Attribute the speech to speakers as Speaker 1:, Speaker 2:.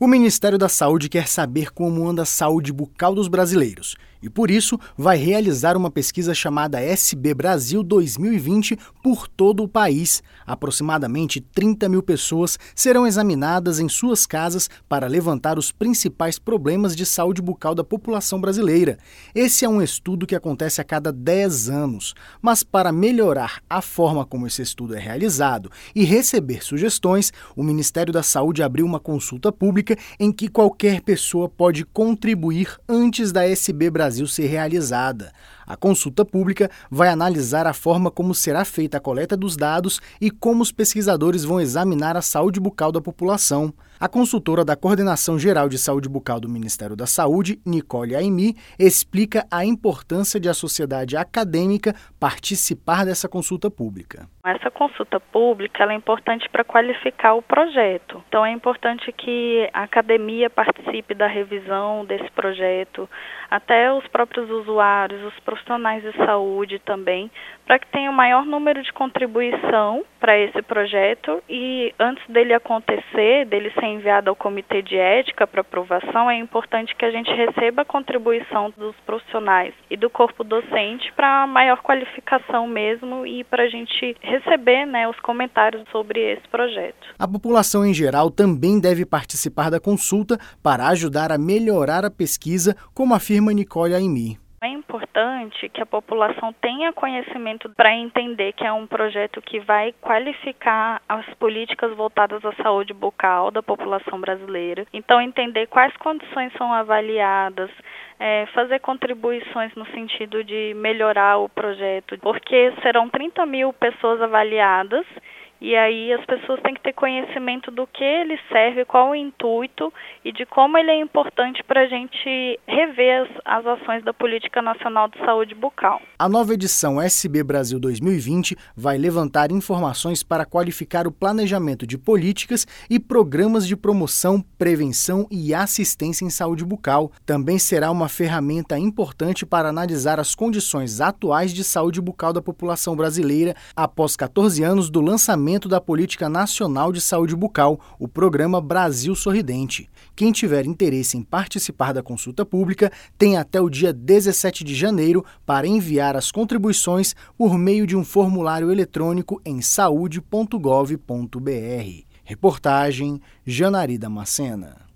Speaker 1: O Ministério da Saúde quer saber como anda a saúde bucal dos brasileiros e, por isso, vai realizar uma pesquisa chamada SB Brasil 2020 por todo o país. Aproximadamente 30 mil pessoas serão examinadas em suas casas para levantar os principais problemas de saúde bucal da população brasileira. Esse é um estudo que acontece a cada 10 anos, mas para melhorar a forma como esse estudo é realizado e receber sugestões, o Ministério da Saúde abriu uma consulta pública pública em que qualquer pessoa pode contribuir antes da SB Brasil ser realizada. A consulta pública vai analisar a forma como será feita a coleta dos dados e como os pesquisadores vão examinar a saúde bucal da população. A consultora da Coordenação Geral de Saúde Bucal do Ministério da Saúde, Nicole Aimi, explica a importância de a sociedade acadêmica participar dessa consulta pública.
Speaker 2: Essa consulta pública é importante para qualificar o projeto. Então é importante que a academia participe da revisão desse projeto, até os próprios usuários, os profissionais de saúde também, para que tenha o maior número de contribuição para esse projeto e antes dele acontecer, dele ser enviado ao comitê de ética para aprovação, é importante que a gente receba a contribuição dos profissionais e do corpo docente para maior qualificação mesmo e para a gente receber né, os comentários sobre esse projeto.
Speaker 1: A população em geral também deve participar da consulta para ajudar a melhorar a pesquisa, como afirma Nicole Aimi.
Speaker 2: É importante que a população tenha conhecimento para entender que é um projeto que vai qualificar as políticas voltadas à saúde bucal da população brasileira. Então, entender quais condições são avaliadas, é, fazer contribuições no sentido de melhorar o projeto, porque serão 30 mil pessoas avaliadas e aí as pessoas têm que ter conhecimento do que ele serve, qual o intuito e de como ele é importante para a gente rever as, as ações da Política Nacional de Saúde Bucal.
Speaker 1: A nova edição SB Brasil 2020 vai levantar informações para qualificar o planejamento de políticas e programas de promoção, prevenção e assistência em saúde bucal. Também será uma ferramenta importante para analisar as condições atuais de saúde bucal da população brasileira após 14 anos do lançamento da Política Nacional de Saúde Bucal, o programa Brasil Sorridente. Quem tiver interesse em participar da consulta pública tem até o dia 17 de janeiro para enviar as contribuições por meio de um formulário eletrônico em saúde.gov.br. Reportagem Janari Macena.